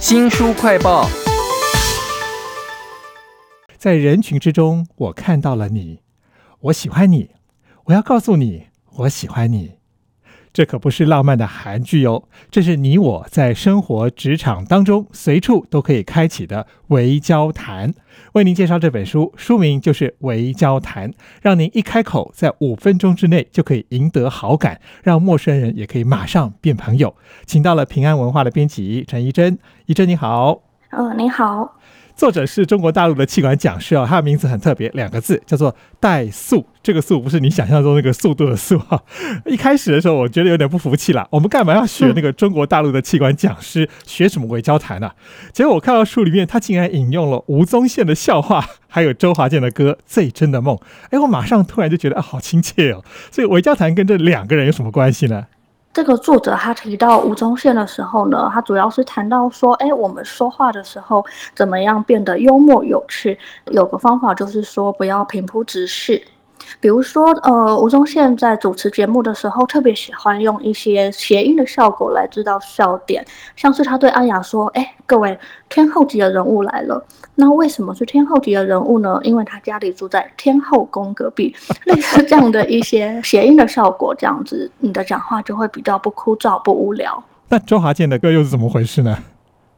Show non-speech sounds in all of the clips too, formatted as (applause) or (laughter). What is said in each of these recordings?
新书快报，在人群之中，我看到了你，我喜欢你，我要告诉你，我喜欢你。这可不是浪漫的韩剧哦，这是你我在生活、职场当中随处都可以开启的微交谈。为您介绍这本书，书名就是《微交谈》，让您一开口，在五分钟之内就可以赢得好感，让陌生人也可以马上变朋友。请到了平安文化的编辑陈怡珍，怡珍你好。嗯，你好。作者是中国大陆的气管讲师啊，他的名字很特别，两个字叫做戴素。这个“速”不是你想象中那个速度的“速”哈。(laughs) 一开始的时候，我觉得有点不服气了。我们干嘛要学那个中国大陆的气管讲师？学什么微交谈呢？结果我看到书里面，他竟然引用了吴宗宪的笑话，还有周华健的歌《最真的梦》。哎，我马上突然就觉得啊，好亲切哦。所以韦交谈跟这两个人有什么关系呢？这个作者他提到吴宗宪的时候呢，他主要是谈到说，哎，我们说话的时候怎么样变得幽默有趣？有个方法就是说，不要平铺直叙。比如说，呃，吴宗宪在主持节目的时候，特别喜欢用一些谐音的效果来制造笑点，像是他对阿雅说：“哎，各位天后级的人物来了。”那为什么是天后级的人物呢？因为他家里住在天后宫隔壁，类似这样的一些谐音的效果，这样子你的讲话就会比较不枯燥、不无聊。那周华健的歌又是怎么回事呢？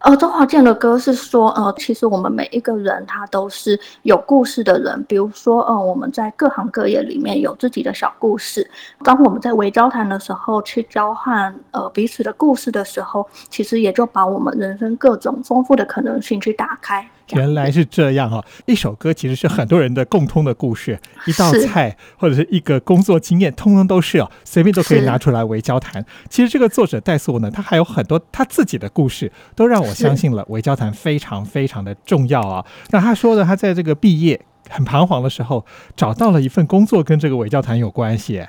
呃，周华健的歌是说，呃，其实我们每一个人他都是有故事的人。比如说，呃，我们在各行各业里面有自己的小故事。当我们在微交谈的时候，去交换呃彼此的故事的时候，其实也就把我们人生各种丰富的可能性去打开。(laughs) 原来是这样哈！一首歌其实是很多人的共通的故事，(laughs) 一道菜或者是一个工作经验，通通都是哦，随便都可以拿出来为交谈。其实这个作者戴素呢，他还有很多他自己的故事，都让我相信了为交谈非常非常的重要啊。那他说的，他在这个毕业很彷徨的时候，找到了一份工作，跟这个伪交谈有关系。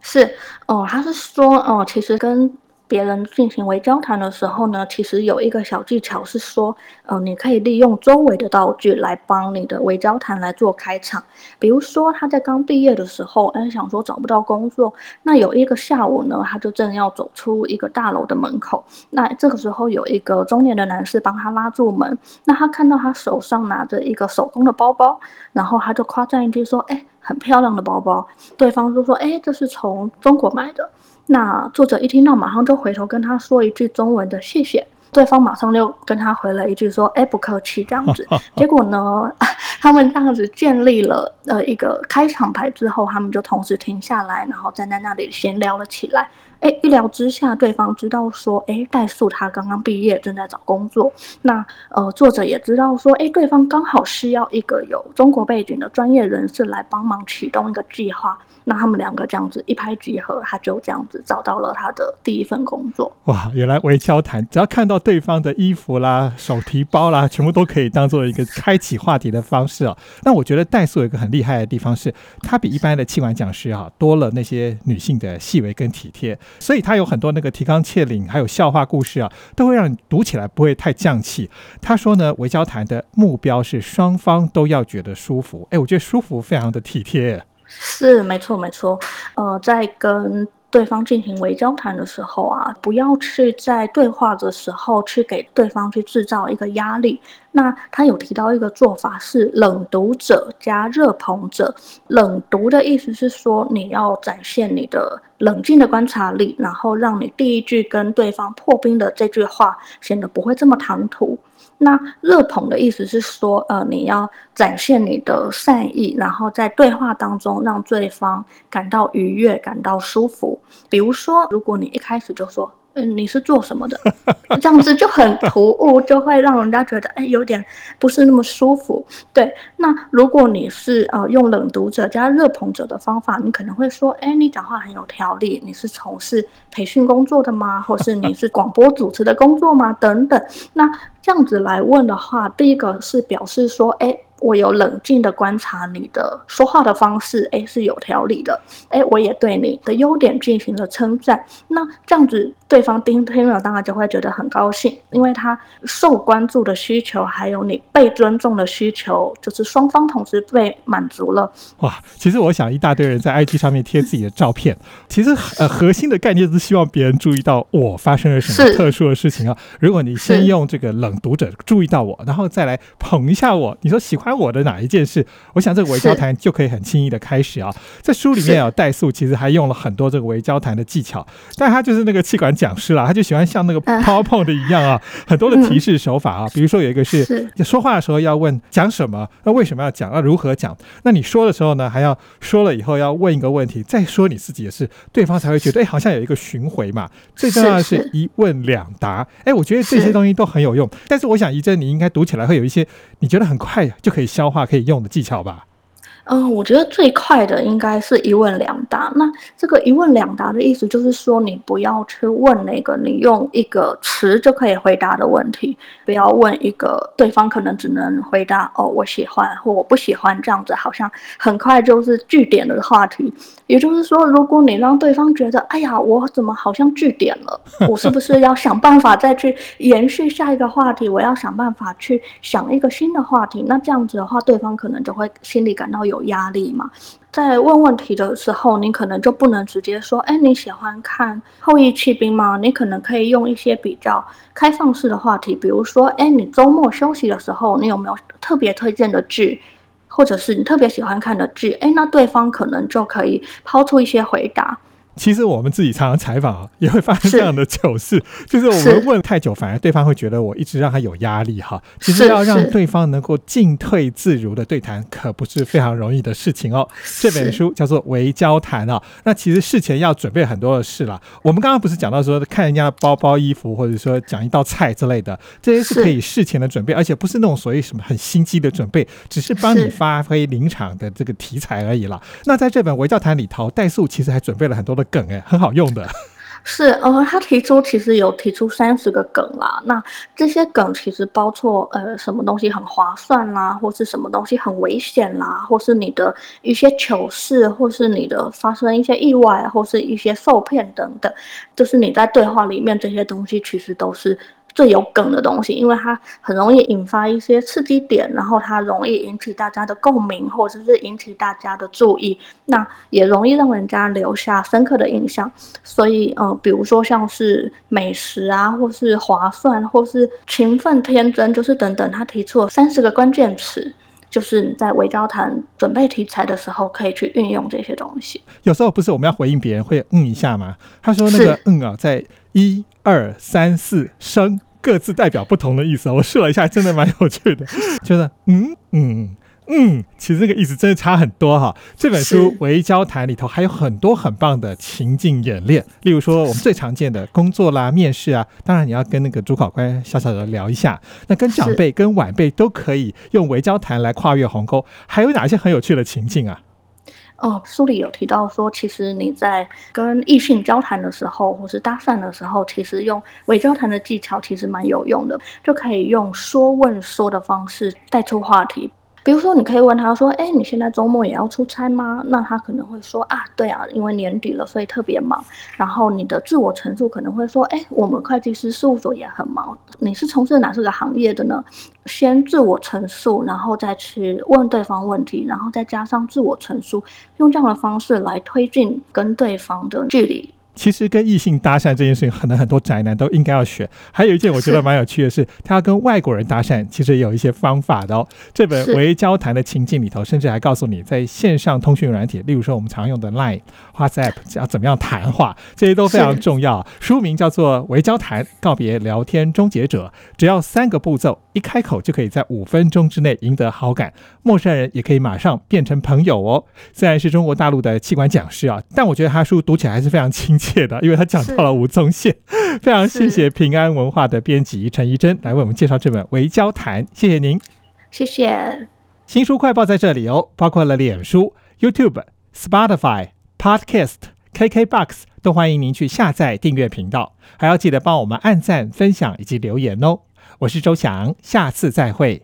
是哦，他是说哦，其实跟。别人进行为交谈的时候呢，其实有一个小技巧是说，呃，你可以利用周围的道具来帮你的微交谈来做开场。比如说他在刚毕业的时候，哎，想说找不到工作，那有一个下午呢，他就正要走出一个大楼的门口，那这个时候有一个中年的男士帮他拉住门，那他看到他手上拿着一个手工的包包，然后他就夸赞一句说，哎，很漂亮的包包。对方就说，哎，这是从中国买的。那作者一听到，马上就回头跟他说一句中文的谢谢，对方马上就跟他回了一句说：“哎，不客气。”这样子，(laughs) 结果呢，(laughs) 他们这样子建立了呃一个开场白之后，他们就同时停下来，然后站在那里闲聊了起来。哎，一聊之下，对方知道说，哎，代数他刚刚毕业，正在找工作。那呃，作者也知道说，哎，对方刚好需要一个有中国背景的专业人士来帮忙启动一个计划。那他们两个这样子一拍即合，他就这样子找到了他的第一份工作。哇，原来微交谈，只要看到对方的衣服啦、手提包啦，全部都可以当做一个开启话题的方式哦。那我觉得代素有一个很厉害的地方是，他比一般的气管讲师啊多了那些女性的细微跟体贴，所以他有很多那个提纲挈领，还有笑话故事啊，都会让你读起来不会太降气。他说呢，微交谈的目标是双方都要觉得舒服。哎，我觉得舒服非常的体贴。是没错没错，呃，在跟对方进行微交谈的时候啊，不要去在对话的时候去给对方去制造一个压力。那他有提到一个做法是冷读者加热捧者。冷读的意思是说，你要展现你的冷静的观察力，然后让你第一句跟对方破冰的这句话显得不会这么唐突。那热捧的意思是说，呃，你要展现你的善意，然后在对话当中让对方感到愉悦、感到舒服。比如说，如果你一开始就说。嗯，你是做什么的？(laughs) 这样子就很突兀，就会让人家觉得哎，有点不是那么舒服。对，那如果你是呃用冷读者加热捧者的方法，你可能会说，哎，你讲话很有条理，你是从事培训工作的吗？或是你是广播主持的工作吗？等等。那这样子来问的话，第一个是表示说，哎。我有冷静的观察你的说话的方式，哎，是有条理的，哎，我也对你的优点进行了称赞。那这样子，对方听听了当然就会觉得很高兴，因为他受关注的需求，还有你被尊重的需求，就是双方同时被满足了。哇，其实我想一大堆人在 IG 上面贴自己的照片，其实呃核心的概念是希望别人注意到我发生了什么特殊的事情啊。如果你先用这个冷读者注意到我，然后再来捧一下我，你说喜欢我的哪一件事？我想这个微交谈就可以很轻易的开始啊。在书里面啊，代数其实还用了很多这个微交谈的技巧，但他就是那个气管讲师啦，他就喜欢像那个 PowerPoint 一样啊，(laughs) 很多的提示手法啊。比如说有一个是说话的时候要问讲什么，那为什么要讲，那如何讲？那你说的时候呢，还要说了以后要问一个问题，再说你自己的事，对方才会觉得哎，好像有一个巡回嘛。最重要的是一问两答，哎，我觉得这些东西都很有用。但是我想一真，你应该读起来会有一些你觉得很快就可以可以消化、可以用的技巧吧。嗯，我觉得最快的应该是一问两答。那这个一问两答的意思就是说，你不要去问那个你用一个词就可以回答的问题，不要问一个对方可能只能回答哦我喜欢或我不喜欢这样子，好像很快就是句点的话题。也就是说，如果你让对方觉得哎呀我怎么好像句点了，我是不是要想办法再去延续下一个话题？我要想办法去想一个新的话题。那这样子的话，对方可能就会心里感到有。压力嘛，在问问题的时候，你可能就不能直接说：“哎，你喜欢看《后裔弃兵》吗？”你可能可以用一些比较开放式的话题，比如说：“哎，你周末休息的时候，你有没有特别推荐的剧，或者是你特别喜欢看的剧？”哎，那对方可能就可以抛出一些回答。其实我们自己常常采访啊，也会发生这样的糗事，就是我们问太久，反而对方会觉得我一直让他有压力哈。其实要让对方能够进退自如的对谈，可不是非常容易的事情哦。这本书叫做《微交谈》啊，那其实事前要准备很多的事啦。我们刚刚不是讲到说看人家的包包、衣服，或者说讲一道菜之类的，这些是可以事前的准备，而且不是那种所谓什么很心机的准备，只是帮你发挥临场的这个题材而已啦。那在这本《微交谈》里头，代素其实还准备了很多的。梗哎，很好用的。(laughs) 是呃，他提出其实有提出三十个梗啦。那这些梗其实包括呃，什么东西很划算啦，或是什么东西很危险啦，或是你的一些糗事，或是你的发生一些意外，或是一些受骗等等，就是你在对话里面这些东西其实都是。最有梗的东西，因为它很容易引发一些刺激点，然后它容易引起大家的共鸣，或者是引起大家的注意，那也容易让人家留下深刻的印象。所以，呃，比如说像是美食啊，或是划算，或是勤奋、天真，就是等等，他提出了三十个关键词，就是你在微交谈准备题材的时候可以去运用这些东西。有时候不是我们要回应别人会嗯一下吗？他说那个嗯啊，在一。二三四声各自代表不同的意思，(laughs) 我试了一下，真的蛮有趣的。觉 (laughs) 得嗯嗯嗯，其实这个意思真的差很多哈。这本书《围交谈》里头还有很多很棒的情境演练，例如说我们最常见的工作啦、面试啊，当然你要跟那个主考官小小的聊一下。那跟长辈、跟晚辈都可以用围交谈来跨越鸿沟。还有哪些很有趣的情境啊？哦，书里有提到说，其实你在跟异性交谈的时候，或是搭讪的时候，其实用伪交谈的技巧其实蛮有用的，就可以用说问说的方式带出话题。比如说，你可以问他说：“哎，你现在周末也要出差吗？”那他可能会说：“啊，对啊，因为年底了，所以特别忙。”然后你的自我陈述可能会说：“哎，我们会计师事务所也很忙。你是从事哪这个行业的呢？”先自我陈述，然后再去问对方问题，然后再加上自我陈述，用这样的方式来推进跟对方的距离。其实跟异性搭讪这件事情，可能很多宅男都应该要学。还有一件我觉得蛮有趣的是，他要跟外国人搭讪，其实有一些方法的哦。这本微交谈的情境里头，甚至还告诉你，在线上通讯软体，例如说我们常用的 Line、(laughs) WhatsApp，要怎么样谈话，这些都非常重要。书名叫做《微交谈：告别聊天终结者》，只要三个步骤，一开口就可以在五分钟之内赢得好感，陌生人也可以马上变成朋友哦。虽然是中国大陆的器官讲师啊，但我觉得他书读起来还是非常亲切。的，因为他讲到了吴宗宪，(laughs) 非常谢谢平安文化的编辑陈怡珍来为我们介绍这本《微交谈》，谢谢您，谢谢。新书快报在这里哦，包括了脸书、YouTube、Spotify、Podcast、KKBox，都欢迎您去下载订阅频道，还要记得帮我们按赞、分享以及留言哦。我是周翔，下次再会。